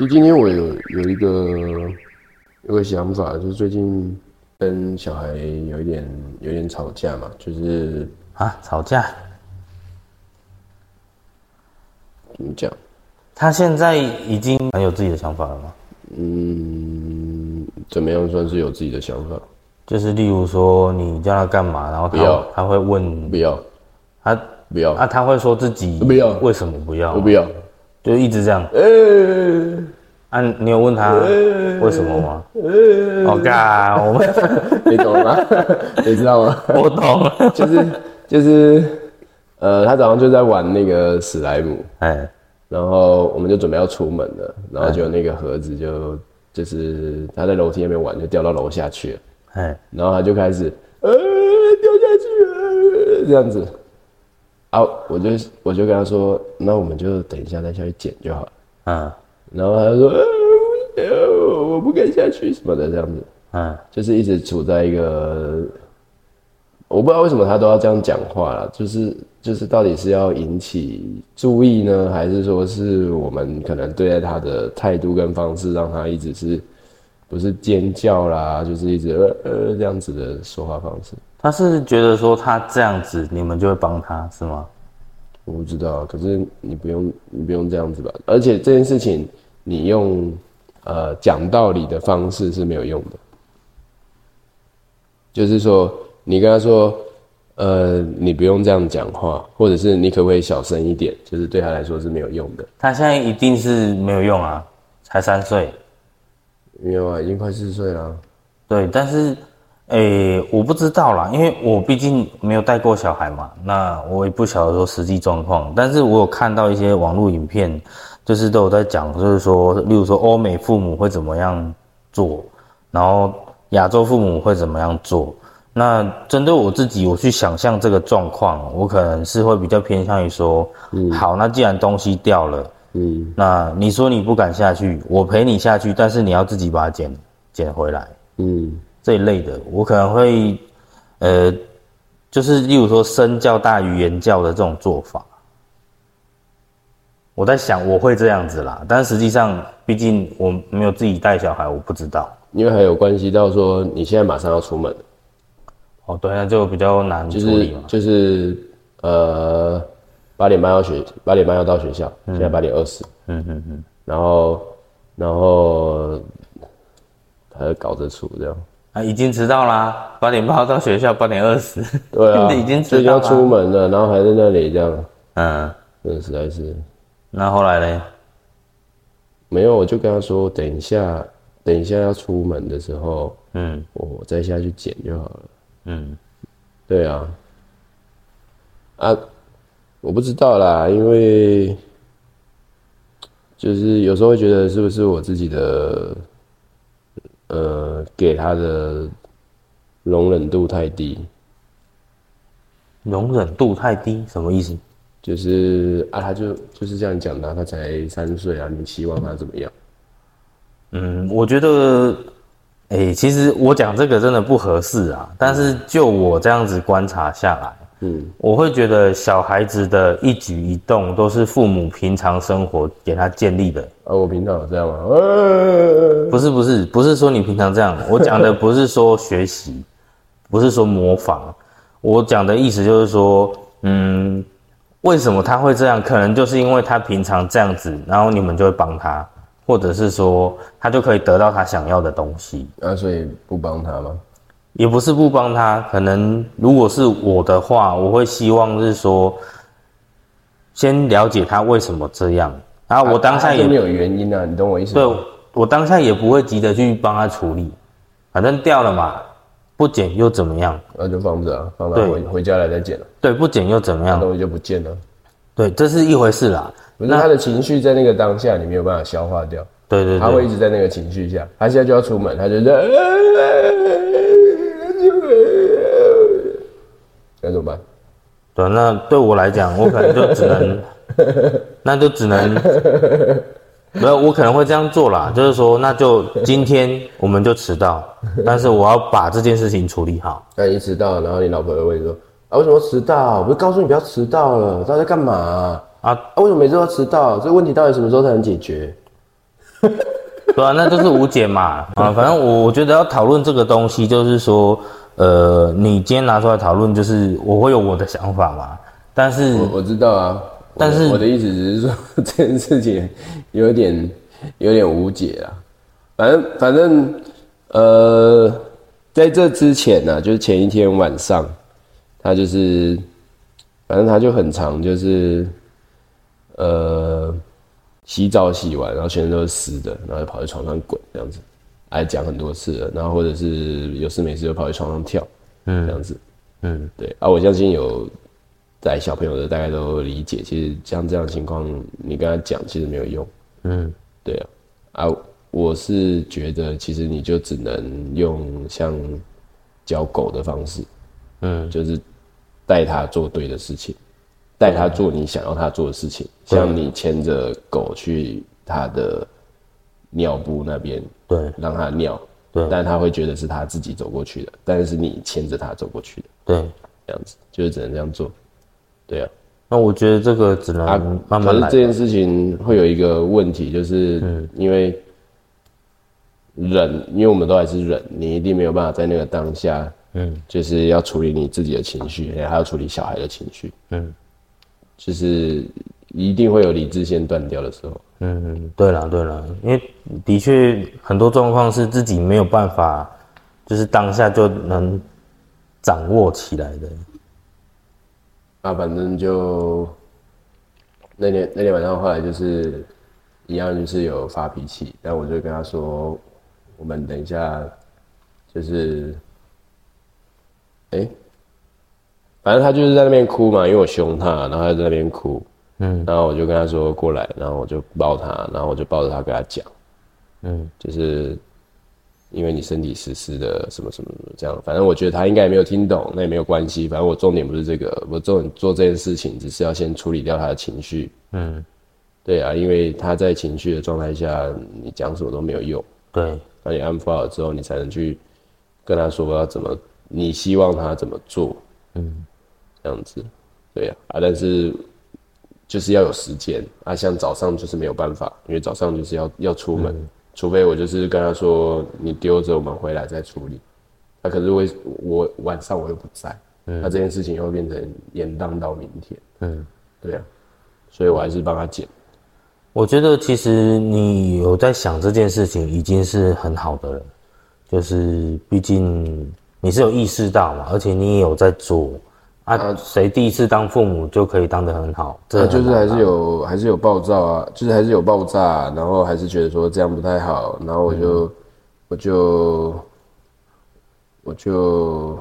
其实今天我有有一个有个想法，就是最近跟小孩有一点有点吵架嘛，就是啊，吵架。怎么讲？他现在已经很有自己的想法了吗？嗯，怎么样算是有自己的想法？就是例如说，你叫他干嘛，然后不要他他会问不要，他不要，啊，他会说自己不要为什么不要？我不要。就一直这样。呃，啊，你有问他为什么吗？我干，我们 你懂吗？你知道吗？我懂了。就是就是，呃，他早上就在玩那个史莱姆，哎，然后我们就准备要出门了，然后就那个盒子就就是他在楼梯那边玩，就掉到楼下去了，哎，然后他就开始呃掉下去了这样子，啊，我就我就跟他说，那我们就等一下再下去捡就好了，嗯。然后他就说呃不要我不敢下去什么的这样子，嗯，就是一直处在一个，我不知道为什么他都要这样讲话了，就是就是到底是要引起注意呢，还是说是我们可能对待他的态度跟方式，让他一直是不是尖叫啦，就是一直呃呃这样子的说话方式，他是觉得说他这样子，你们就会帮他是吗？我不知道，可是你不用你不用这样子吧，而且这件事情你用呃讲道理的方式是没有用的，就是说你跟他说。呃，你不用这样讲话，或者是你可不可以小声一点？就是对他来说是没有用的。他现在一定是没有用啊，才三岁。没有啊，已经快四岁了。对，但是，诶、我不知道啦，因为我毕竟没有带过小孩嘛，那我也不晓得说实际状况。但是我有看到一些网络影片，就是都有在讲，就是说，例如说欧美父母会怎么样做，然后亚洲父母会怎么样做。那针对我自己，我去想象这个状况，我可能是会比较偏向于说，好，那既然东西掉了，嗯那你说你不敢下去，我陪你下去，但是你要自己把它捡捡回来。嗯这一类的，我可能会，呃，就是例如说身教大于言教的这种做法。我在想我会这样子啦，但实际上，毕竟我没有自己带小孩，我不知道。因为还有关系到说你现在马上要出门，哦，对，那就比较难就是处理嘛。就是呃八点半要学，八点半要到学校，现在八点二十，嗯嗯嗯，然后然后还要搞着出这样。啊，已经迟到啦，八点半到学校，八点二十。对啊，已经迟到要。出门了，然后还在那里这样，嗯，真的实在是。那后来呢？没有，我就跟他说，等一下，等一下要出门的时候，嗯我再下去捡就好了。嗯，对啊，啊，我不知道啦，因为就是有时候会觉得是不是我自己的，呃，给他的容忍度太低，容忍度太低，什么意思？就是啊，他就就是这样讲的啊，他才三岁啊，你希望他怎么样？嗯，我觉得，哎、其实我讲这个真的不合适啊。但是就我这样子观察下来，嗯我会觉得小孩子的一举一动都是父母平常生活给他建立的。啊，我平常有这样吗？呃，不是不是不是说你平常这样，我讲的不是说学习，不是说模仿，我讲的意思就是说，嗯，为什么他会这样？可能就是因为他平常这样子，然后你们就会帮他，或者是说他就可以得到他想要的东西。啊，所以不帮他吗？也不是不帮他，可能如果是我的话，我会希望是说，先了解他为什么这样，然后我当下也啊没有原因啊，你懂我意思吗？对，我当下也不会急着去帮他处理，反正掉了嘛，不捡又怎么样？那就放着啊，放着回回家来再捡了，对，不捡又怎么样？东西就不见了。对，这是一回事啦。不是他的情绪在那个当下，你没有办法消化掉，对对他会，一直在那个情绪下。他现在就要出门，他就在，那怎么办？对，那对我来讲，我可能就只能，那就只能，没有，我可能会这样做啦，就是说，那就今天我们就迟到，但是我要把这件事情处理好。那你迟到，然后你老婆会问你说：“啊，为什么迟到？我不是告诉你不要迟到了，到底在干嘛啊？啊啊，为什么每次都要迟到？这个问题到底什么时候才能解决？”对啊，那就是无解嘛。啊，反正我我觉得要讨论这个东西，就是说，呃，你今天拿出来讨论，就是我会有我的想法嘛。但是我我知道啊，但是我的意思只是说这件事情有点有点无解啊。反正反正呃，在这之前呢、就是前一天晚上，他就是反正他就很长，就是呃洗澡洗完，然后全身都是湿的，然后就跑在床上滚这样子，还讲很多次了，然后或者是有事没事就跑在床上跳，嗯，这样子，嗯，对啊，我相信有在小朋友的大概都理解，其实像这样的情况，你跟他讲其实没有用，嗯，对啊，啊，我是觉得其实你就只能用像教狗的方式，嗯，就是带他做对的事情，带他做你想要他做的事情，像你牵着狗去他的尿布那边，对。让它尿，对。但它会觉得是它自己走过去的，但是你牵着他走过去的，对。这样子就是只能这样做，对啊。那我觉得这个只能啊，慢慢来嗯可是这。件事情会有一个问题，就是因为忍，因为我们都还是忍，你一定没有办法在那个当下，嗯，就是要处理你自己的情绪，还要处理小孩的情绪，嗯就是一定会有理智线断掉的时候。嗯，对了对了，因为的确很多状况是自己没有办法，就是当下就能掌握起来的。那，反正就那天那天晚上，后来就是一样，就是有发脾气，但我就跟他说，我们等一下就是，哎、反正他就是在那边哭嘛，因为我凶他，然后他在那边哭，嗯。然后我就跟他说过来，然后我就抱他，然后我就抱着他跟他讲，嗯。就是因为你身体湿湿的，什么什么这样，反正我觉得他应该也没有听懂，那也没有关系，反正我重点不是这个，我重点做这件事情只是要先处理掉他的情绪，嗯，对啊，因为他在情绪的状态下，你讲什么都没有用，对，那你安抚好之后，你才能去跟他说要怎么，你希望他怎么做，嗯这样子，对呀、啊，但是就是要有时间。啊，像早上就是没有办法，因为早上就是要要出门，除非我就是跟他说你丢着我们回来再处理，那、可是为我晚上我又不在，那这件事情又会变成延宕到明天，嗯，对啊，所以我还是帮他剪，我觉得其实你有在想这件事情已经是很好的了，就是毕竟你是有意识到嘛，而且你也有在做啊，谁第一次当父母就可以当得很好？这就是还是有还是有暴躁啊，就是还是有爆炸，然后还是觉得说这样不太好，然后我就、我就我就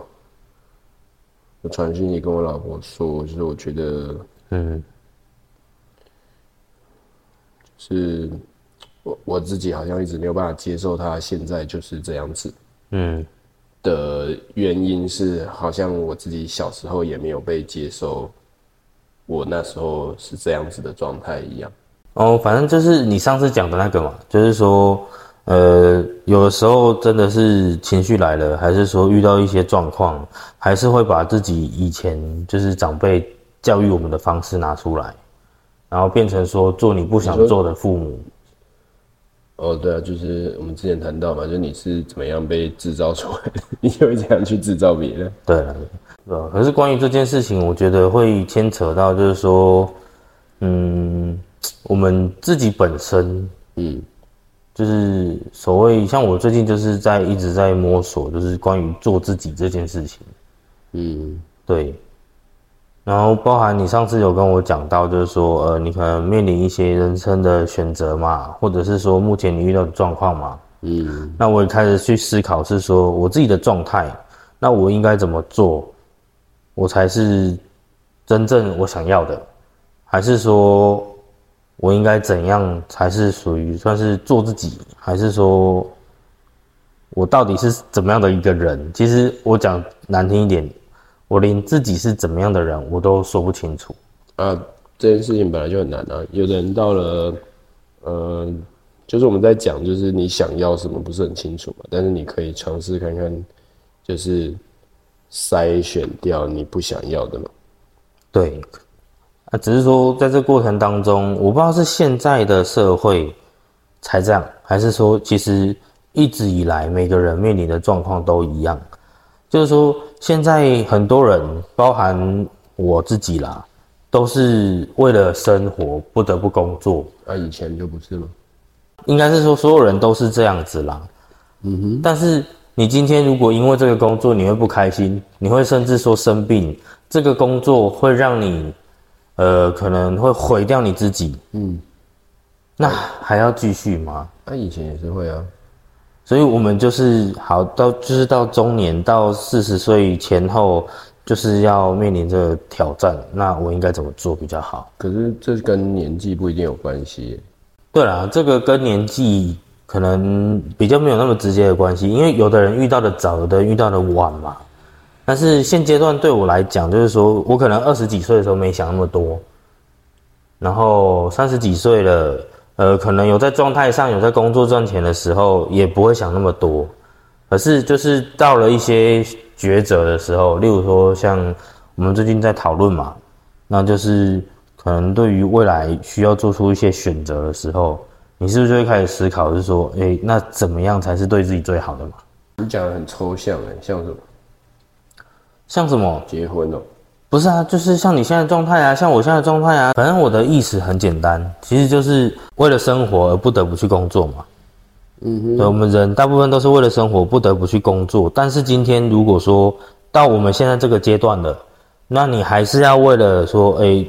我传讯息跟我老婆说，就是我觉得嗯。是我我自己好像一直没有办法接受他现在就是这样子。嗯的原因是，好像我自己小时候也没有被接受，我那时候是这样子的状态一样。哦，反正就是你上次讲的那个嘛，就是说，呃，有的时候真的是情绪来了，还是说遇到一些状况，还是会把自己以前就是长辈教育我们的方式拿出来，然后变成说做你不想做的父母。哦，对啊，就是我们之前谈到嘛，就是你是怎么样被制造出来的，你就会怎样去制造别人。对了，对吧？可是关于这件事情，我觉得会牵扯到，就是说，嗯，我们自己本身嗯就是所谓像我最近就是在一直在摸索，就是关于做自己这件事情。嗯对，然后包含你上次有跟我讲到，就是说，呃，你可能面临一些人生的选择嘛，或者是说目前你遇到的状况嘛，嗯那我也开始去思考，是说我自己的状态，那我应该怎么做，我才是真正我想要的，还是说我应该怎样才是属于算是做自己，还是说我到底是怎么样的一个人？其实我讲难听一点，我连自己是怎么样的人我都说不清楚。啊，这件事情本来就很难啊。有的人到了，呃，就是我们在讲，就是你想要什么不是很清楚嘛，但是你可以尝试看看，就是筛选掉你不想要的嘛。对，啊，只是说在这过程当中，我不知道是现在的社会才这样，还是说其实一直以来每个人面临的状况都一样？就是说现在很多人，包含我自己啦，都是为了生活不得不工作。那、以前就不是了？应该是说所有人都是这样子啦。嗯哼。但是你今天如果因为这个工作你会不开心，你会甚至说生病，这个工作会让你，呃，可能会毁掉你自己。嗯。那还要继续吗？那、以前也是会啊。所以我们就是好到就是到中年到四十岁前后，就是要面临这个挑战。那我应该怎么做比较好？可是这跟年纪不一定有关系。对啦，这个跟年纪可能比较没有那么直接的关系，因为有的人遇到的早，有的人遇到的晚嘛。但是现阶段对我来讲，就是说我可能二十几岁的时候没想那么多，然后三十几岁了。呃，可能有在状态上，有在工作赚钱的时候，也不会想那么多。可是就是到了一些抉择的时候，例如说像我们最近在讨论嘛，那就是可能对于未来需要做出一些选择的时候，你是不是就会开始思考，是说，哎，那怎么样才是对自己最好的嘛？你讲的很抽象哎，像什么？像什么？结婚哦。不是啊，就是像你现在状态啊，像我现在状态啊，反正我的意识很简单，其实就是为了生活而不得不去工作嘛。嗯哼，对，我们人大部分都是为了生活不得不去工作，但是今天如果说到我们现在这个阶段了，那你还是要为了说，哎，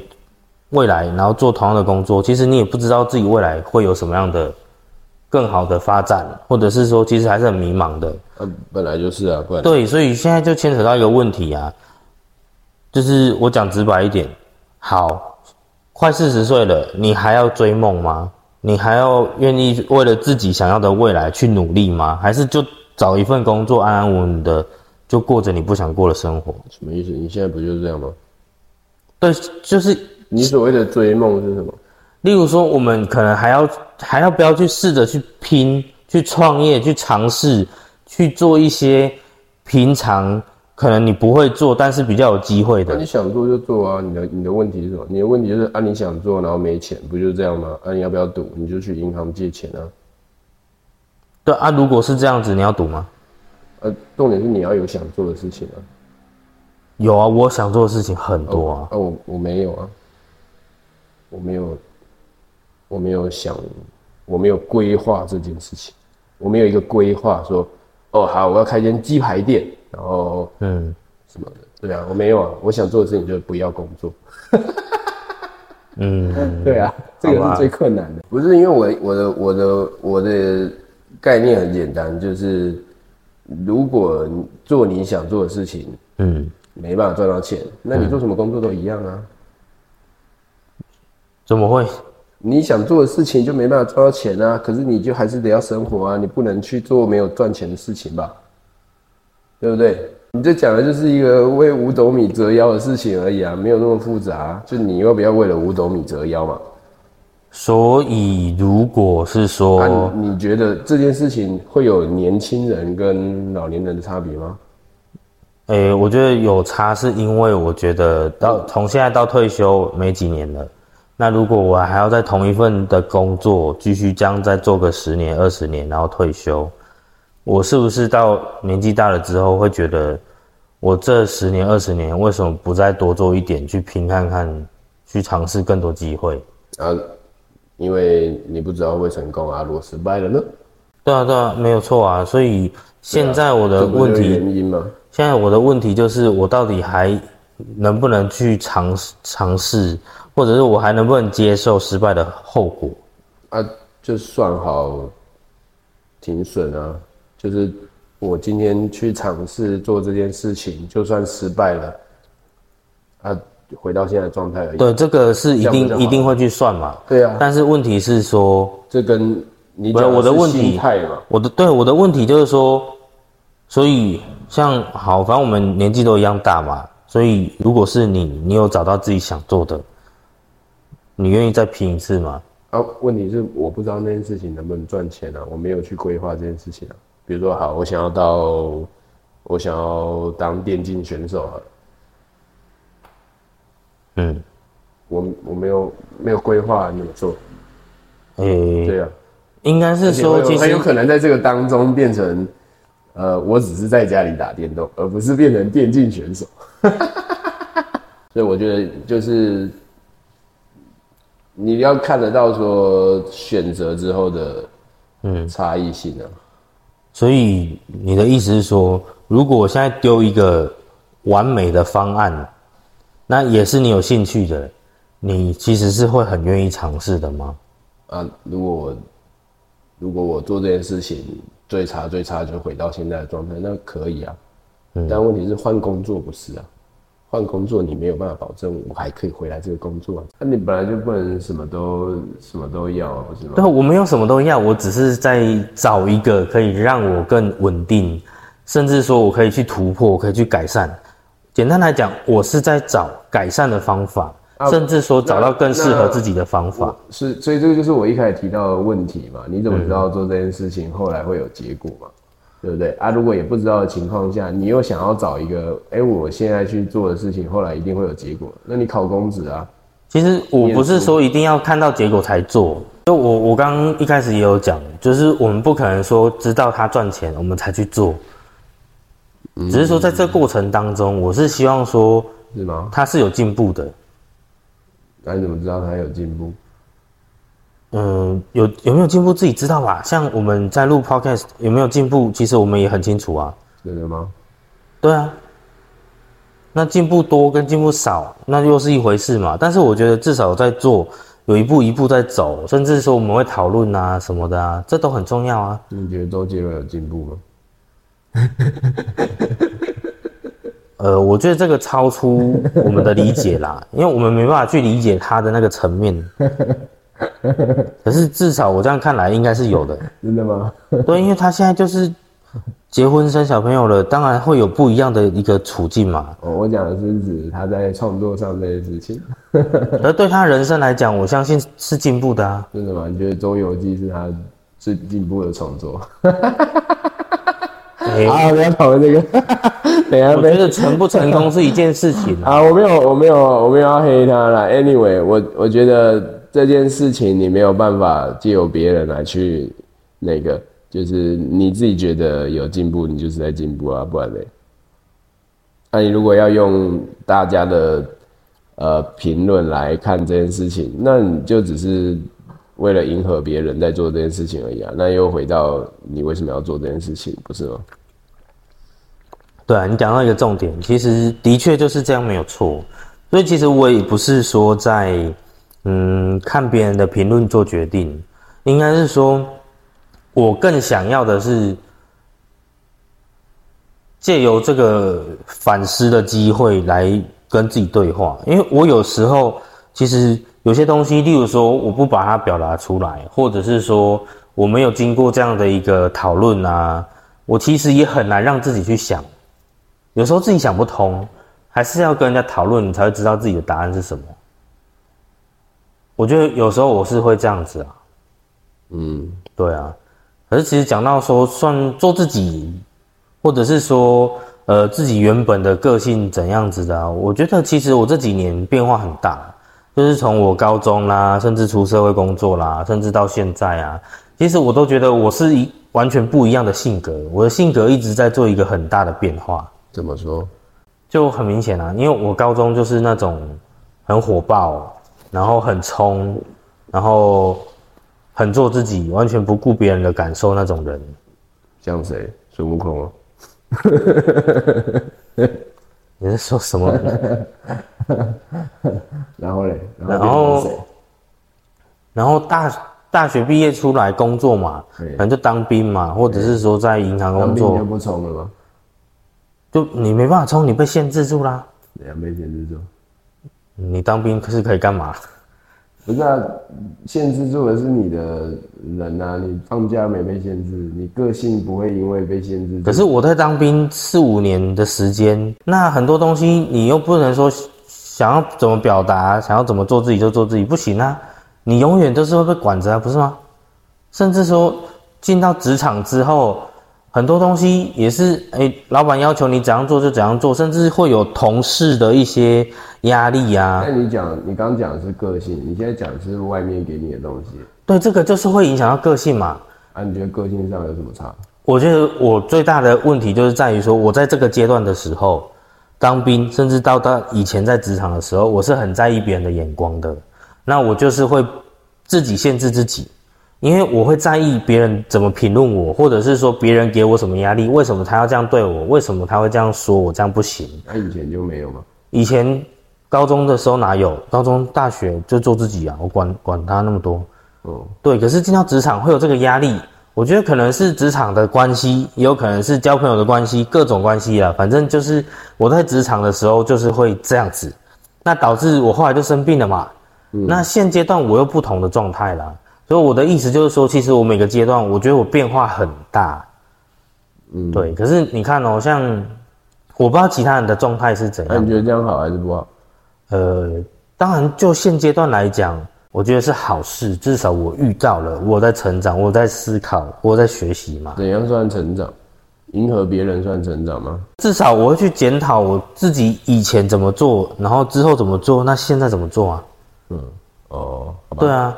未来然后做同样的工作，其实你也不知道自己未来会有什么样的更好的发展，或者是说其实还是很迷茫的。嗯，本来就是啊，不然对，所以现在就牵扯到一个问题啊。就是我讲直白一点，好，快四十岁了，你还要追梦吗？你还要愿意为了自己想要的未来去努力吗？还是就找一份工作安安稳稳的就过着你不想过的生活？什么意思？你现在不就是这样吗？对，就是你所谓的追梦是什么？例如说，我们可能还要还要不要去试着去拼、去创业、去尝试、去做一些平常。可能你不会做，但是比较有机会的。那你想做就做啊！你的你的问题是什么？你的问题就是啊，你想做，然后没钱，不就是这样吗？啊，你要不要赌？你就去银行借钱啊。对啊，如果是这样子，你要赌吗？呃，重点是你要有想做的事情啊。有啊，我想做的事情很多啊。啊，我我没有啊，我没有，我没有想，我没有规划这件事情，我没有一个规划说，哦，好，我要开间鸡排店。然后，嗯，什么的，对啊，我没有啊，我想做的事情就是不要工作。嗯，对啊，这个是最困难的。不是因为我我的我的我的概念很简单，就是如果做你想做的事情，嗯，没办法赚到钱，那你做什么工作都一样啊。怎么会？你想做的事情就没办法赚到钱啊？可是你就还是得要生活啊，你不能去做没有赚钱的事情吧？对不对？你这讲的就是一个为五斗米折腰的事情而已啊，没有那么复杂。就你要不要为了五斗米折腰嘛？所以，如果是说，你觉得这件事情会有年轻人跟老年人的差别吗？诶，我觉得有差，是因为我觉得到从现在到退休没几年了。那如果我还要在同一份的工作继续这样再做个十年、二十年，然后退休。我是不是到年纪大了之后会觉得，我这十年二十年为什么不再多做一点去拼看看，去尝试更多机会？啊，因为你不知道会成功啊，如果失败了呢？对啊，对啊，没有错啊。所以现在我的问题，原因吗？现在我的问题就是，我到底还能不能去尝试尝试，或者是我还能不能接受失败的后果？啊，就算好停损啊。就是我今天去尝试做这件事情，就算失败了，啊，回到现在的状态而已。对，这个是一定一定会去算嘛。对啊。但是问题是说，这跟你讲我的问题态嘛。我的对我的问题就是说，所以像好，反正我们年纪都一样大嘛，所以如果是你，你有找到自己想做的，你愿意再拼一次吗？啊，问题是我不知道那件事情能不能赚钱啊，我没有去规划这件事情啊。比如说，好，我想要到，我想要当电竞选手啊。嗯，我我没有没有规划怎么做。哎，对啊，应该是说，其实很有可能在这个当中变成，呃，我只是在家里打电动，而不是变成电竞选手。所以我觉得就是你要看得到说选择之后的嗯差异性啊。所以你的意思是说，如果我现在丢一个完美的方案，那也是你有兴趣的，你其实是会很愿意尝试的吗？啊，如果我如果我做这件事情最差最差就回到现在的状态，那可以啊。嗯但问题是换工作不是啊。换工作，你没有办法保证我还可以回来这个工作。那你本来就不能什么都什么都要，不是吗？对，我没有什么都要，我只是在找一个可以让我更稳定，甚至说我可以去突破，我可以去改善。简单来讲，我是在找改善的方法，甚至说找到更适合自己的方法。是，所以这个就是我一开始提到的问题嘛？你怎么知道做这件事情后来会有结果嘛？对不对啊？如果也不知道的情况下，你又想要找一个，哎，我现在去做的事情，后来一定会有结果。那你考公职啊？其实我不是说一定要看到结果才做。就我我刚刚一开始也有讲，就是我们不可能说知道他赚钱，我们才去做。只是说在这过程当中，我是希望说，是吗？他是有进步的。那你怎么知道他有进步？嗯，有有没有进步自己知道吧？像我们在录 podcast 有没有进步，其实我们也很清楚啊。真的吗？对啊。那进步多跟进步少，那又是一回事嘛。但是我觉得至少在做，有一步一步在走，甚至说我们会讨论啊什么的啊，这都很重要啊。你觉得周杰伦有进步吗？呃，我觉得这个超出我们的理解啦，因为我们没办法去理解他的那个层面。可是至少我这样看来应该是有的，真的吗？对，因为他现在就是结婚生小朋友了，当然会有不一样的一个处境嘛。哦，我讲的是指他在创作上这些事情，而对他人生来讲，我相信是进步的啊。真的吗？你觉得《周游记》是他最进步的创作？啊，不要讨论这个。等下，我觉得成不成功是一件事情啊。我没有，我没有，我没有要黑他啦。Anyway，我我觉得。这件事情你没有办法借由别人来去那个，就是你自己觉得有进步，你就是在进步啊，不然嘞。那你如果要用大家的呃评论来看这件事情，那你就只是为了迎合别人在做这件事情而已啊。那又回到你为什么要做这件事情，不是吗？对啊，你讲到一个重点，其实的确就是这样，没有错。所以其实我也不是说在。嗯，看别人的评论做决定，应该是说，我更想要的是借由这个反思的机会来跟自己对话。因为我有时候其实有些东西，例如说我不把它表达出来，或者是说我没有经过这样的一个讨论啊，我其实也很难让自己去想。有时候自己想不通，还是要跟人家讨论，你才会知道自己的答案是什么。我觉得有时候我是会这样子啊，嗯，对啊。可是其实讲到说算做自己，或者是说呃自己原本的个性怎样子的，我觉得其实我这几年变化很大，就是从我高中啦，甚至出社会工作啦，甚至到现在啊，其实我都觉得我是一完全不一样的性格，我的性格一直在做一个很大的变化。怎么说？就很明显啊，因为我高中就是那种很火爆。然后很冲，然后很做自己，完全不顾别人的感受那种人，像谁？孙悟空啊？你在说什么？然后嘞？然后，然后大大学毕业出来工作嘛，可能就当兵嘛，或者是说在银行工作。就不冲了吗？就你没办法冲，你被限制住啦。对啊，被限制住。你当兵是可以干嘛？不是啊，限制住的是你的人呐。你放假没被限制，你个性不会因为被限制。可是我在当兵四五年的时间，那很多东西你又不能说想要怎么表达，想要怎么做自己就做自己，不行啊！你永远都是会被管着啊，不是吗？甚至说进到职场之后。很多东西也是，哎，老板要求你怎样做就怎样做，甚至会有同事的一些压力呀。那你讲，你刚刚讲的是个性，你现在讲的是外面给你的东西。对，这个就是会影响到个性嘛。啊，你觉得个性上有什么差？我觉得我最大的问题就是在于说，我在这个阶段的时候，当兵，甚至到到以前在职场的时候，我是很在意别人的眼光的。那我就是会自己限制自己，因为我会在意别人怎么评论我，或者是说别人给我什么压力，为什么他要这样对我，为什么他会这样说我，这样不行。那、以前就没有吗？以前高中的时候哪有？高中、大学就做自己啊，我管管他那么多。哦，对，可是进到职场会有这个压力，我觉得可能是职场的关系，也有可能是交朋友的关系，各种关系啊。反正就是我在职场的时候就是会这样子，那导致我后来就生病了嘛。那现阶段我又不同的状态啦，所以我的意思就是说，其实我每个阶段我觉得我变化很大。嗯，对，可是你看哦，像我不知道其他人的状态是怎样那你。觉得这样好还是不好？呃，当然，就现阶段来讲，我觉得是好事，至少我遇到了，我在成长，我在思考，我在学习嘛。怎样算成长？迎合别人算成长吗？至少我会去检讨我自己以前怎么做，然后之后怎么做，那现在怎么做啊？嗯，哦。对啊，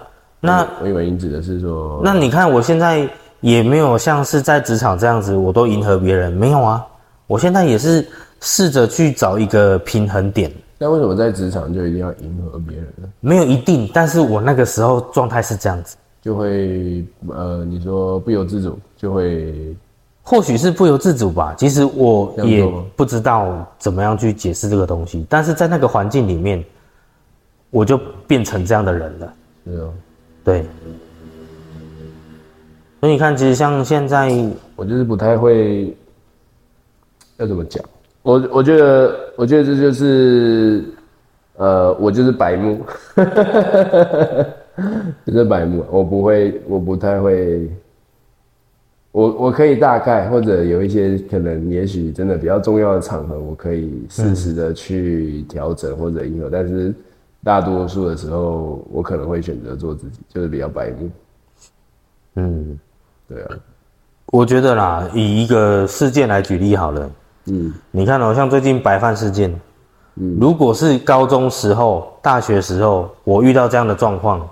那我以为你指的是说，那你看我现在也没有像是在职场这样子，我都迎合别人，没有啊。我现在也是试着去找一个平衡点，那为什么在职场就一定要迎合别人呢？没有一定，但是我那个时候状态是这样子。就会呃，你说不由自主就会或许是不由自主吧，其实我也不知道怎么样去解释这个东西，但是在那个环境里面，我就变成这样的人了。是哦，对，所以你看，其实像现在，我就是不太会要怎么讲。我我觉得，我觉得这就是，呃，我就是白目，就是白目。我不会，我不太会，我我可以大概或者有一些可能，也许真的比较重要的场合，我可以适时的去调整或者迎合，但是大多数的时候，我可能会选择做自己，就是比较白目。嗯，对啊，我觉得啦，以一个事件来举例好了，嗯你看哦，像最近白饭事件，嗯如果是高中时候、大学时候，我遇到这样的状况，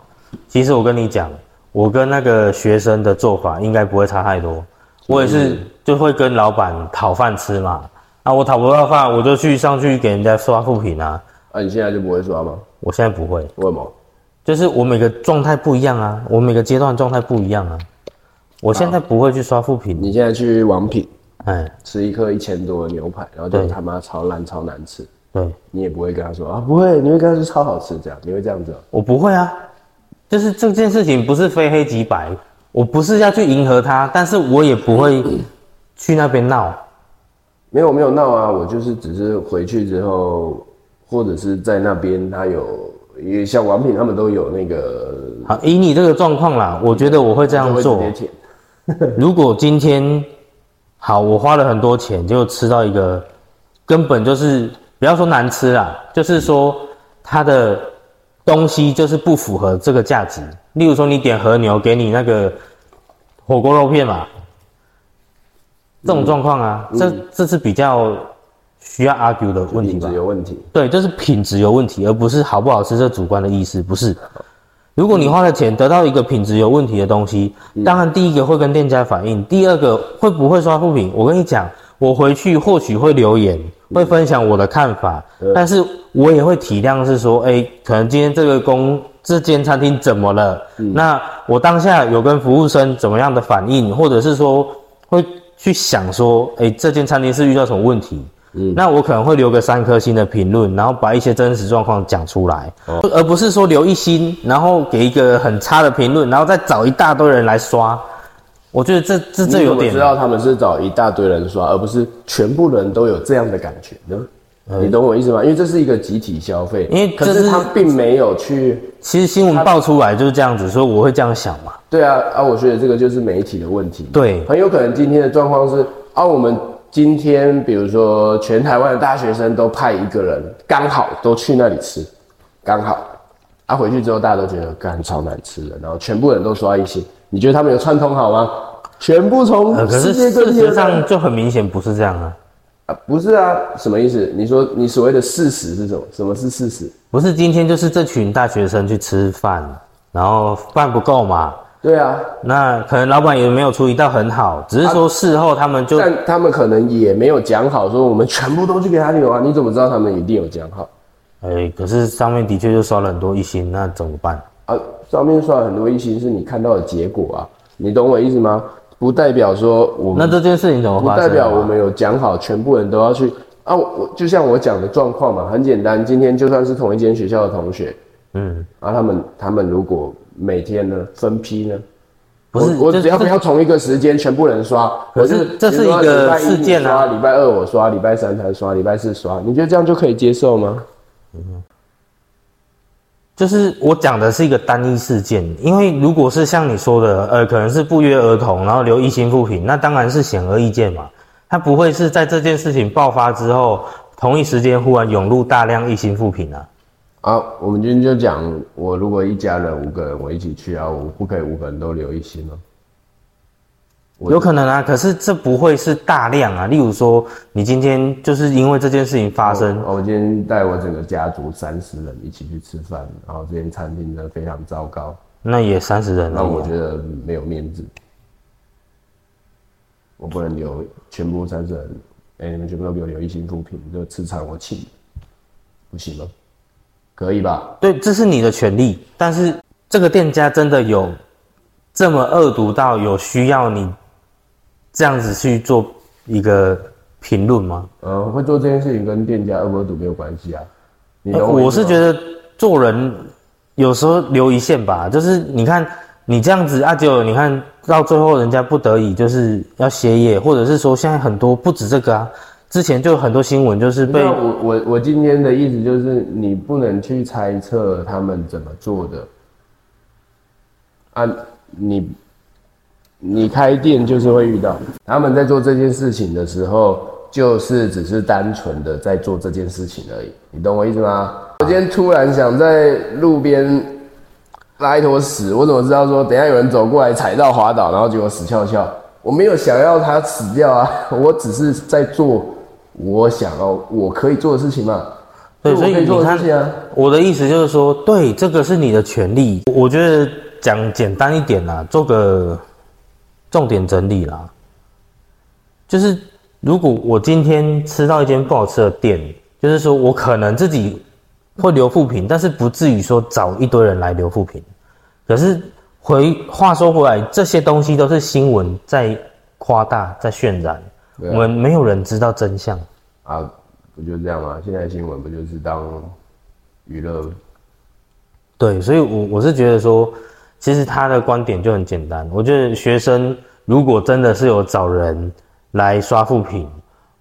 其实我跟你讲，我跟那个学生的做法应该不会差太多。我也是就会跟老板讨饭吃嘛，啊，我讨不到饭，我就去上去给人家刷负评啊。啊，你现在就不会刷吗？我现在不会，为什么？就是我每个状态不一样啊，我每个阶段状态不一样啊。我现在不会去刷副品，你现在去王品哎，吃一颗一千多的牛排，然后就对他妈超烂超难吃，对。你也不会跟他说啊，不会，你会跟他说超好吃，这样你会这样子、哦？我不会啊，就是这件事情不是非黑即白，我不是要去迎合他，但是我也不会去那边闹。没有没有闹啊，我就是只是回去之后，或者是在那边他有，因为像王品他们都有那个好，以你这个状况啦，我觉得我会这样做。如果今天好，我花了很多钱，就吃到一个根本就是不要说难吃啦，就是说它的东西就是不符合这个价值。例如说，你点和牛，给你那个火锅肉片嘛，这种状况啊，这这是比较需要 argue 的问题吧品质？有问题。对，就是品质有问题，而不是好不好吃这主观的意思，不是。如果你花了钱得到一个品质有问题的东西，当然第一个会跟店家反映，第二个会不会刷负评？我跟你讲，我回去或许会留言，会分享我的看法，但是我也会体谅是说，哎，可能今天这个工这间餐厅怎么了？那我当下有跟服务生怎么样的反应，或者是说会去想说，哎，这间餐厅是遇到什么问题？那我可能会留个三颗星的评论，然后把一些真实状况讲出来，哦而不是说留一星，然后给一个很差的评论，然后再找一大堆人来刷。我觉得这这这有点你怎么知，道他们是找一大堆人刷，而不是全部人都有这样的感觉呢？你懂我意思吗？因为这是一个集体消费，因为是可是他并没有去，其实新闻爆出来就是这样子，所以我会这样想嘛。对啊啊，我觉得这个就是媒体的问题。对很有可能今天的状况是啊，我们今天比如说全台湾的大学生都派一个人，刚好都去那里吃，刚好啊回去之后大家都觉得干超难吃的，然后全部人都刷一星，你觉得他们有串通好吗？全部从呃，可是世界各事实上就很明显不是这样啊，啊，不是啊，什么意思？你说你所谓的事实是什么？什么是事实？不是今天就是这群大学生去吃饭，然后饭不够嘛，对啊，那可能老板也没有处理到很好，只是说事后他们就但他们可能也没有讲好，说我们全部都去给他留啊，你怎么知道他们一定有讲好？哎、可是上面的确就刷了很多一星，那怎么办？啊，上面刷了很多一星是你看到的结果啊，你懂我意思吗？不代表说我们那这件事情怎么不发生啊？代表我们有讲好，全部人都要去啊。我我就像我讲的状况嘛，很简单。今天就算是同一间学校的同学，嗯，啊，他们他们如果每天呢分批呢，不是我我只要这不要同一个时间全部人刷，可是这是一个事件啊礼拜二我刷，礼拜三才刷，礼拜四刷，你觉得这样就可以接受吗？嗯就是我讲的是一个单一事件，因为如果是像你说的，呃，可能是不约而同，然后留一星复评，那当然是显而易见嘛。他不会是在这件事情爆发之后，同一时间忽然涌入大量一星复评啊。啊，我们今天就讲，我如果一家人五个人我一起去啊，我不可以五个人都留一星吗？有可能啊，可是这不会是大量啊。例如说，你今天就是因为这件事情发生，哦，我今天带我整个家族三十人一起去吃饭，然后这间餐厅真的非常糟糕，那也三十人那。我觉得没有面子，我不能留全部三十人，哎、你们全部都给我留一星负评，就吃惨我气，不行吗？可以吧？对，这是你的权利，但是这个店家真的有这么恶毒到有需要你这样子去做一个评论吗？呃，会做这件事情跟店家恶不恶毒没有关系啊。我是觉得做人有时候留一线吧，就是你看你这样子啊，就你看到最后人家不得已就是要歇业，或者是说现在很多不止这个啊，之前就很多新闻就是被我我我今天的意思就是，你不能去猜测他们怎么做的。啊，你你开店就是会遇到他们在做这件事情的时候，就是只是单纯的在做这件事情而已，你懂我意思吗？我今天突然想在路边拉一坨屎，我怎么知道说等下有人走过来踩到滑倒，然后结果死翘翘？我没有想要他死掉啊，我只是在做我想要我可以做的事情嘛。对，所以这我可以做你看。我的意思就是说，对，这个是你的权利。我觉得讲简单一点啦，做个重点整理啦。就是如果我今天吃到一间不好吃的店，就是说我可能自己会留负评，但是不至于说找一堆人来留负评。可是回话说回来，这些东西都是新闻在夸大、在渲染，我们没有人知道真相。啊，不就这样吗？现在新闻不就是当娱乐？对，所以我我是觉得说，其实他的观点就很简单。我觉得学生如果真的是有找人来刷副评，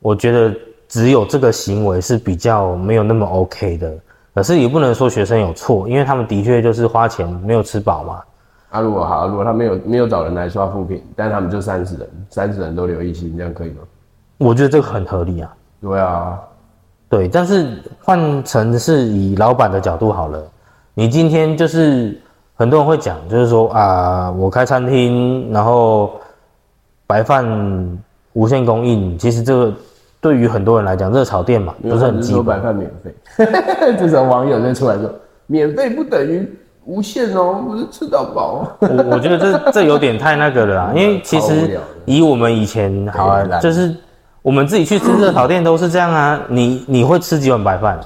我觉得只有这个行为是比较没有那么 OK 的。可是也不能说学生有错，因为他们的确就是花钱没有吃饱嘛。啊，如果好，如果他没有没有找人来刷副品，但他们就三十人，三十人都留一星，这样可以吗？我觉得这个很合理啊。对啊，对，但是换成是以老板的角度好了，你今天就是很多人会讲，就是说啊，我开餐厅，然后白饭无限供应，其实这个对于很多人来讲，热炒店嘛，不是很基他只说白本。饭免费，这时候网友就出来说，免费不等于无限哦，不是吃到饱。我我觉得这这有点太那个了啦，因为其实以我们以前好啊，就是我们自己去吃热炒店都是这样啊，你你会吃几碗白饭？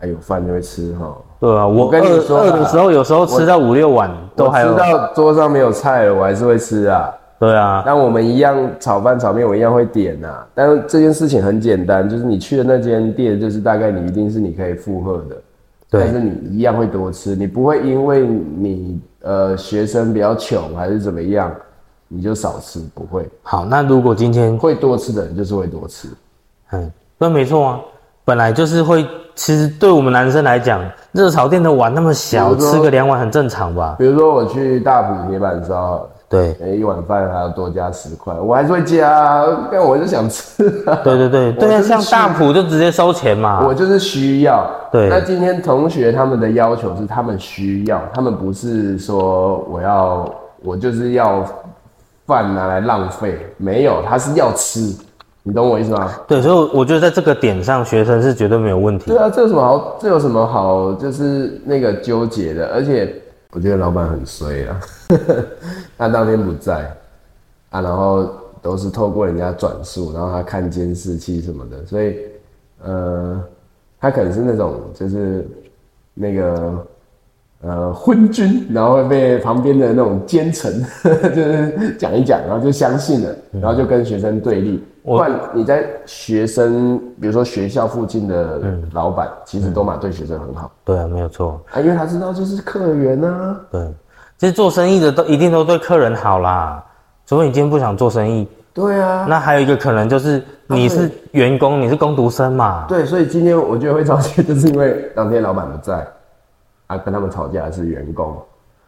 哎，有饭就会吃哈。对啊，我我跟你饿说啊饿的时候，有时候吃到五六碗都还有。吃到桌上没有菜了，我还是会吃啊。对啊，但我们一样炒饭、炒面，我一样会点呐、但是这件事情很简单，就是你去的那间店，就是大概你一定是你可以负荷的，对但是你一样会多吃，你不会因为你呃学生比较穷还是怎么样，你就少吃，不会，好，那如果今天，会多吃的人就是会多吃。嗯，那，没错啊，本来就是会，其实对我们男生来讲，热炒店的碗那么小，吃个两碗很正常吧？比如说我去大埔铁板烧，对，呃一碗饭还要多加十块，我还是会加啊，但我就想吃啊。对对对对啊，像大埔就直接收钱嘛。我就是需要。对那今天同学他们的要求是他们需要，他们不是说我要我就是要饭拿来浪费，没有，他是要吃，你懂我意思吗？对，所以我觉得在这个点上，学生是绝对没有问题对。啊，这有什么好？这有什么好？就是那个纠结的，而且我觉得老板很衰啊，他当天不在啊，然后都是透过人家转述，然后他看监视器什么的，所以呃，他可能是那种就是那个呃昏君，然后会被旁边的那种奸臣 就是讲一讲，然后就相信了，然后就跟学生对立。不然你在学生，比如说学校附近的老板，其实都蛮对学生很好对啊，没有错。啊，因为他知道这是客源啊。对，其实做生意的都一定都对客人好啦，除非你今天不想做生意。对啊，那还有一个可能就是你是员工，你是工读生嘛。对，所以今天我觉得会着急，就是因为当天老板不在，啊，跟他们吵架的是员工，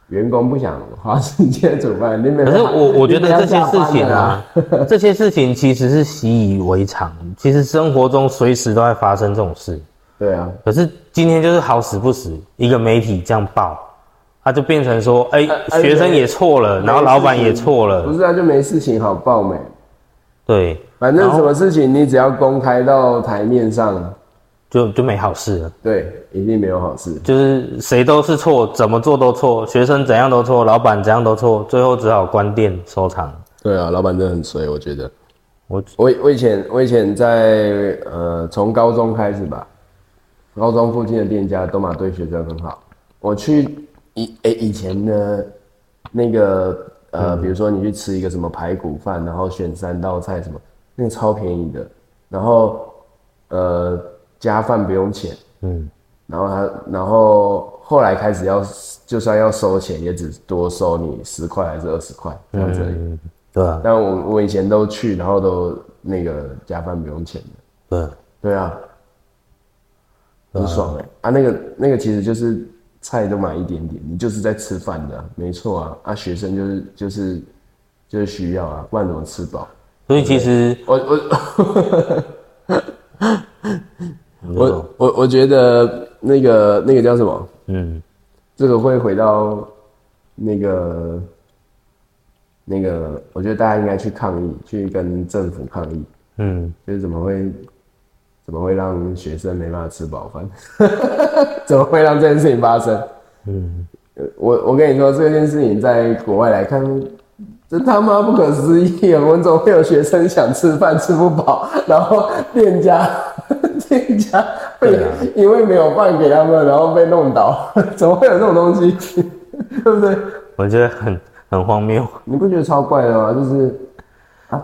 员工不想花时间煮饭，你没可是我我觉得这些事情啊啊，，这些事情其实是习以为常，其实生活中随时都在发生这种事。对啊，可是今天就是好死不死，一个媒体这样报，他就变成说，哎、哎学生也错了，然后老板也错了不，是啊，就没事情好报没。对，反正什么事情你只要公开到台面上，就就没好事了。对，一定没有好事。就是谁都是错，怎么做都错，学生怎样都错，老板怎样都错，最后只好关店收场。对啊，老板真的很衰，我觉得。我我我以前我以前在呃从高中开始吧，高中附近的店家都嘛对学生很好。我去以诶、以前的，那个呃，比如说你去吃一个什么排骨饭，然后选三道菜什么，那个超便宜的，然后呃加饭不用钱，嗯，然后他然后后来开始要就算要收钱，也只多收你十块还是二十块这样子而已。嗯，对啊，但我我以前都去，然后都那个加饭不用钱的。对啊，对啊，很爽哎、啊！那个那个其实就是菜都买一点点，你就是在吃饭的啊、没错啊。啊，学生就是就是就是需要啊，不然怎么吃饱？所以其实我我 我我我觉得那个那个叫什么？嗯，这个会回到那个那个，我觉得大家应该去抗议，去跟政府抗议。嗯，就是怎么会怎么会让学生没办法吃饱饭？怎么会让这件事情发生？嗯，我我跟你说，这件事情在国外来看，这他妈不可思议啊！我们怎么会有学生想吃饭吃不饱，然后店家店家被啊因为没有饭给他们，然后被弄倒？怎么会有这种东西？对不对？我觉得很很荒谬。你不觉得超怪的吗？就是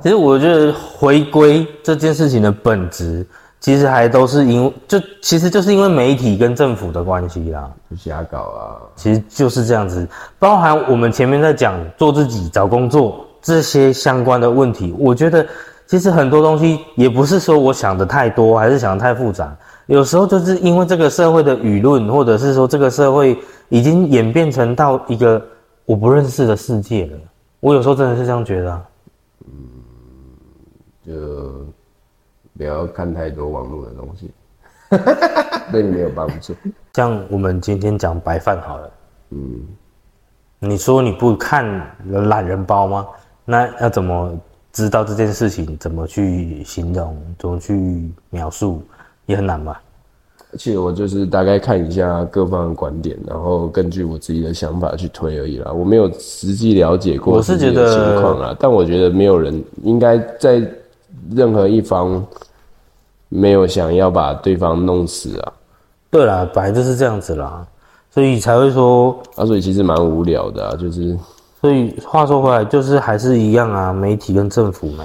其实我觉得回归这件事情的本质，其实还都是因就其实就是因为媒体跟政府的关系啦。就瞎搞啊！其实就是这样子，包含我们前面在讲做自己、找工作这些相关的问题，我觉得其实很多东西也不是说我想的太多，还是想的太复杂，有时候就是因为这个社会的舆论，或者是说这个社会已经演变成到一个我不认识的世界了。我有时候真的是这样觉得、啊。就不要看太多网络的东西，对你没有帮助。像我们今天讲白饭好了，嗯，你说你不看懒人包吗？那要怎么知道这件事情？怎么去形容？怎么去描述？也很难吧？其实我就是大概看一下各方的观点，然后根据我自己的想法去推而已啦。我没有实际了解过我是实际的觉得情况啦，但我觉得没有人应该在任何一方没有想要把对方弄死啊。对啦，本来就是这样子啦，所以才会说，啊，所以其实蛮无聊的啊，就是所以话说回来，就是还是一样啊，媒体跟政府没。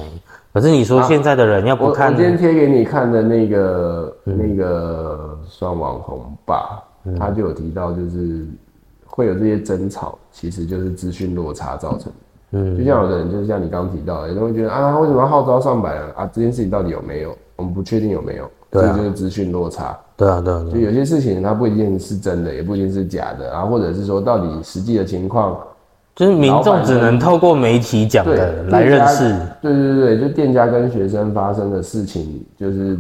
可是你说现在的人要我我不看今，天贴给你看的那个、那个算网红吧，他就有提到，就是会有这些争吵，其实就是资讯落差造成的。嗯，就像有的人，就是像你刚刚提到的，有人会觉得啊，他为什么要号召上百人啊？这件事情到底有没有？我们不确定有没有，对啊这就是资讯落差。对啊，对啊，对啊就有些事情它不一定是真的，也不一定是假的，然后或者是说到底实际的情况，就是民众只能透过媒体讲的来认识。对对对对，就店家跟学生发生的事情，就是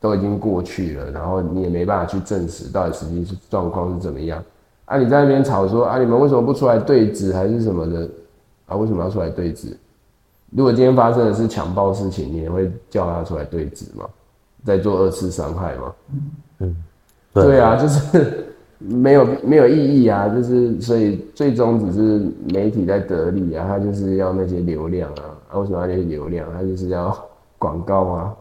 都已经过去了，然后你也没办法去证实到底实际是状况是怎么样。啊，你在那边吵说啊，你们为什么不出来对质还是什么的？啊，为什么要出来对质？如果今天发生的是强暴事情，你也会叫他出来对质吗？在做二次伤害吗？嗯对啊，就是没有没有意义啊，就是所以最终只是媒体在得利啊，他就是要那些流量啊，啊为什么要那些流量？他就是要广告啊，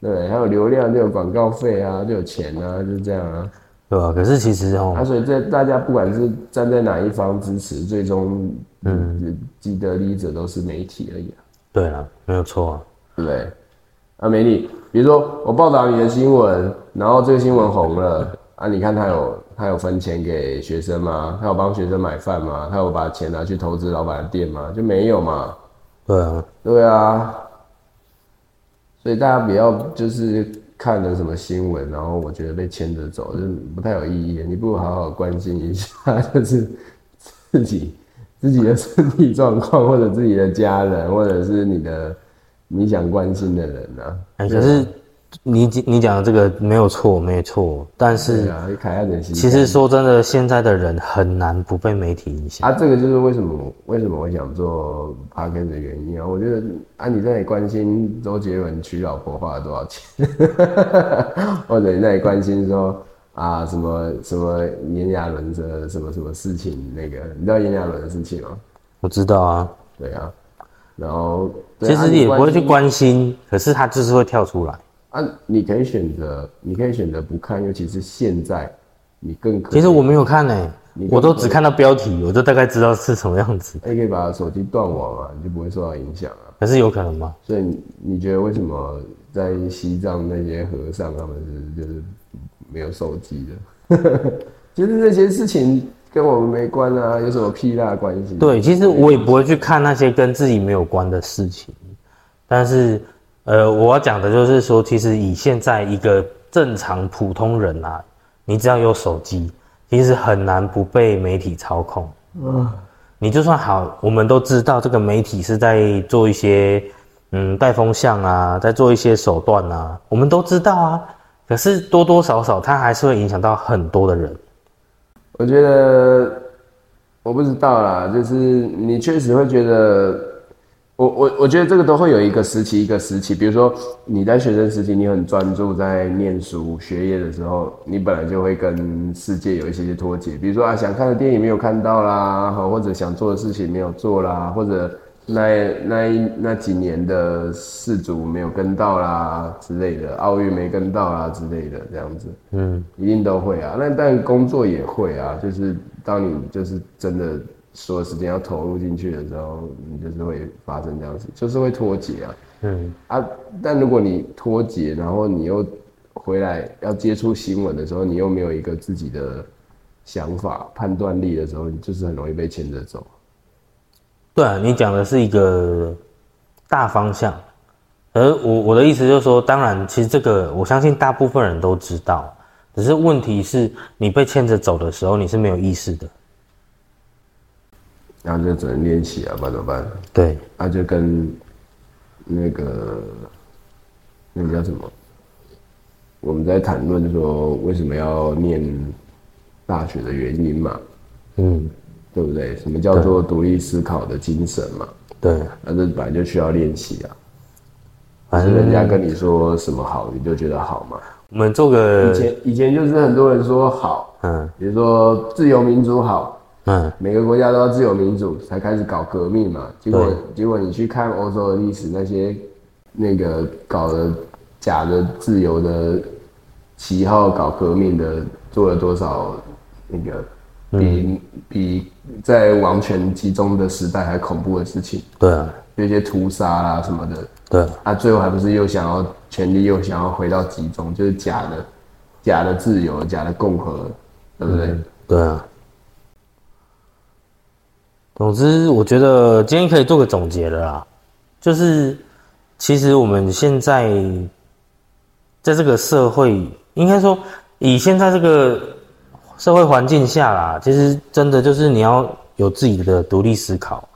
对？还有流量就有广告费啊，就有钱啊，就是这样啊。对吧？可是其实哦，啊，所以这大家不管是站在哪一方支持，最终嗯，既得利益者都是媒体而已啊，对啊，没有错啊，对不对？啊，美女，比如说我报道你的新闻，然后这个新闻红了啊，你看他有他有分钱给学生吗？他有帮学生买饭吗？他有把钱拿去投资老板的店吗？就没有嘛。对啊，对啊，所以大家不要就是看了什么新闻，然后我觉得被牵着走，就是不太有意义。你不如好好关心一下，就是自己自己的身体状况，或者自己的家人，或者是你的你想关心的人啊。哎，可是你你讲的这个没有错，没有错，但是对啊。其实说真的，现在的人很难不被媒体影响。啊，这个就是为什么为什么我想做 p a r k 的原因啊。我觉得啊，你在关心周杰伦娶老婆花了多少钱，或者你在关心说啊什么什么炎亚纶的什么什么事情，那个你知道炎亚纶的事情吗？我知道啊，对啊，然后其实也不会去关心，可是他就是会跳出来。啊，你可以选择，你可以选择不看，尤其是现在，你更可。其实我没有看呢，我都只看到标题，我就大概知道是什么样子。你可以把手机断网啊，你就不会受到影响啊。可是有可能吗？所以你你觉得为什么在西藏那些和尚他们是就是没有手机的？其实这些事情跟我们没关啊，有什么屁大关系？对，其实我也不会去看那些跟自己没有关的事情，但是。呃，我要讲的就是说，其实以现在一个正常普通人啊，你只要有手机，其实很难不被媒体操控。嗯，你就算好，我们都知道这个媒体是在做一些嗯带风向啊，在做一些手段啊，我们都知道啊。可是多多少少，它还是会影响到很多的人。我觉得我不知道啦，就是你确实会觉得。我我我觉得这个都会有一个时期一个时期，比如说你在学生时期，你很专注在念书学业的时候，你本来就会跟世界有一些些脱节，比如说啊想看的电影没有看到啦，或者想做的事情没有做啦，或者那那一那几年的世足没有跟到啦之类的，奥运没跟到啦之类的这样子，嗯，一定都会啊。那但工作也会啊，就是当你就是真的。所有时间要投入进去的时候，你就是会发生这样子，就是会脱节啊。嗯啊，但如果你脱节，然后你又回来要接触新闻的时候，你又没有一个自己的想法、判断力的时候，你就是很容易被牵着走。对啊，你讲的是一个大方向，而我我的意思就是说，当然，其实这个我相信大部分人都知道，只是问题是你被牵着走的时候，你是没有意识的。然后就只能练习啊，不然怎么办？对，那就跟那个那个叫什么？我们在谈论说为什么要念大学的原因嘛？嗯，对不对？什么叫做独立思考的精神嘛？对，那这本来就需要练习啊。反正人家跟你说什么好，你就觉得好嘛。我们做个以前以前就是很多人说好，嗯，比如说自由民主好。嗯，每个国家都要自由民主才开始搞革命嘛。结果结果你去看欧洲的历史，那些那个搞的假的自由的旗号搞革命的，做了多少那个比比在王权集中的时代还恐怖的事情？对啊，有些屠杀啦什么的。对啊，最后还不是又想要权力，又想要回到集中，就是假的假的自由，假的共和，对不对？对啊。总之，我觉得今天可以做个总结了啦，就是其实我们现在在这个社会，应该说以现在这个社会环境下啦，其实真的就是你要有自己的独立思考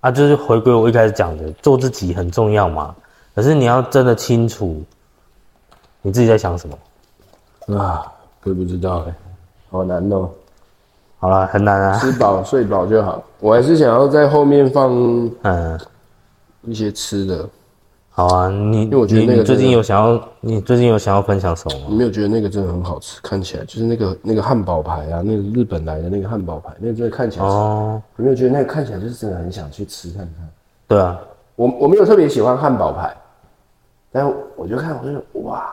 啊，就是回归我一开始讲的，做自己很重要嘛。可是你要真的清楚你自己在想什么啊，我不知道哎，好难哦。好了，很难啊。吃饱睡饱就好。我还是想要在后面放嗯一些吃的。好啊，你因为我觉得那个你你最近有想要，你最近有想要分享什么吗？你没有觉得那个真的很好吃？看起来就是那个那个汉堡排啊，那个日本来的那个汉堡排，那个真的看起来，哦，有没有觉得那个看起来就是真的很想去吃看看？对啊，我我没有特别喜欢汉堡排，但我就看我就哇，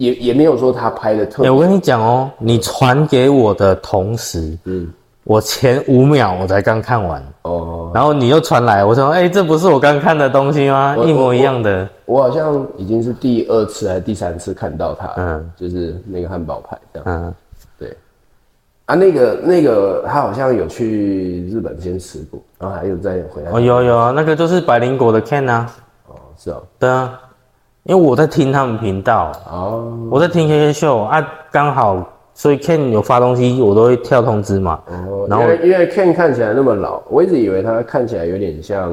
也也没有说他拍的特哎、别，我跟你讲哦，你传给我的同时，嗯，我前五秒我才刚看完，哦，然后你又传来，我说，哎、这不是我刚看的东西吗？一模一样的。我好像已经是第二次还是第三次看到他，嗯。就是那个汉堡牌这样，嗯，对，啊，那个那个他好像有去日本先吃过，然后还有再回来，哦，有有啊，那个就是百灵果的 Ken 啊，哦，是哦，对啊，因为我在听他们频道，哦，我在听 K K 秀啊，刚好，所以 Ken 有发东西，我都会跳通知嘛。哦，然后因为因为 Ken 看起来那么老，我一直以为他看起来有点像，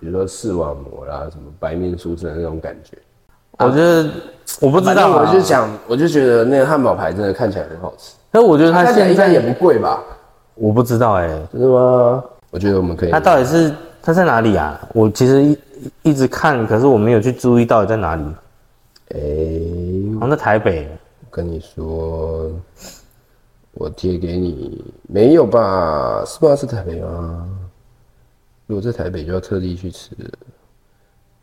比如说视网膜啦，什么白面书生那种感觉。我觉得我不知道啊，我就想，我就觉得那个汉堡排真的看起来很好吃。但我觉得他现在应该也不贵吧？我不知道哎、真的吗？我觉得我们可以。他到底是他在哪里啊？我其实一一直看，可是我没有去注意到底在哪里。哎、好像在台北。我跟你说，我贴给你，没有吧？是吧？是台北吗？如果在台北，就要特地去吃了。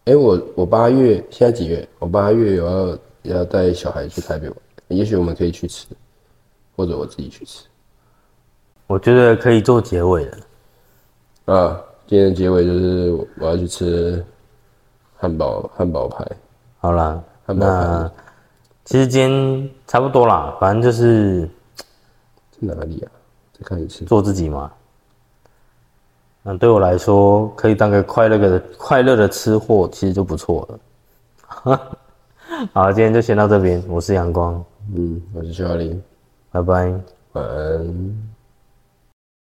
哎、我我八月现在几月？我八月有要要带小孩去台北玩，也许我们可以去吃，或者我自己去吃。我觉得可以做结尾了。啊，今天的结尾就是我要去吃汉堡汉堡排。好啦，汉堡其实今天差不多啦，反正就是在哪里啊？再看一次。做自己嘛。那对我来说，可以当个快乐的快乐的吃货，其实就不错了。好，今天就先到这边，我是阳光，嗯，我是小林，拜拜。晚安。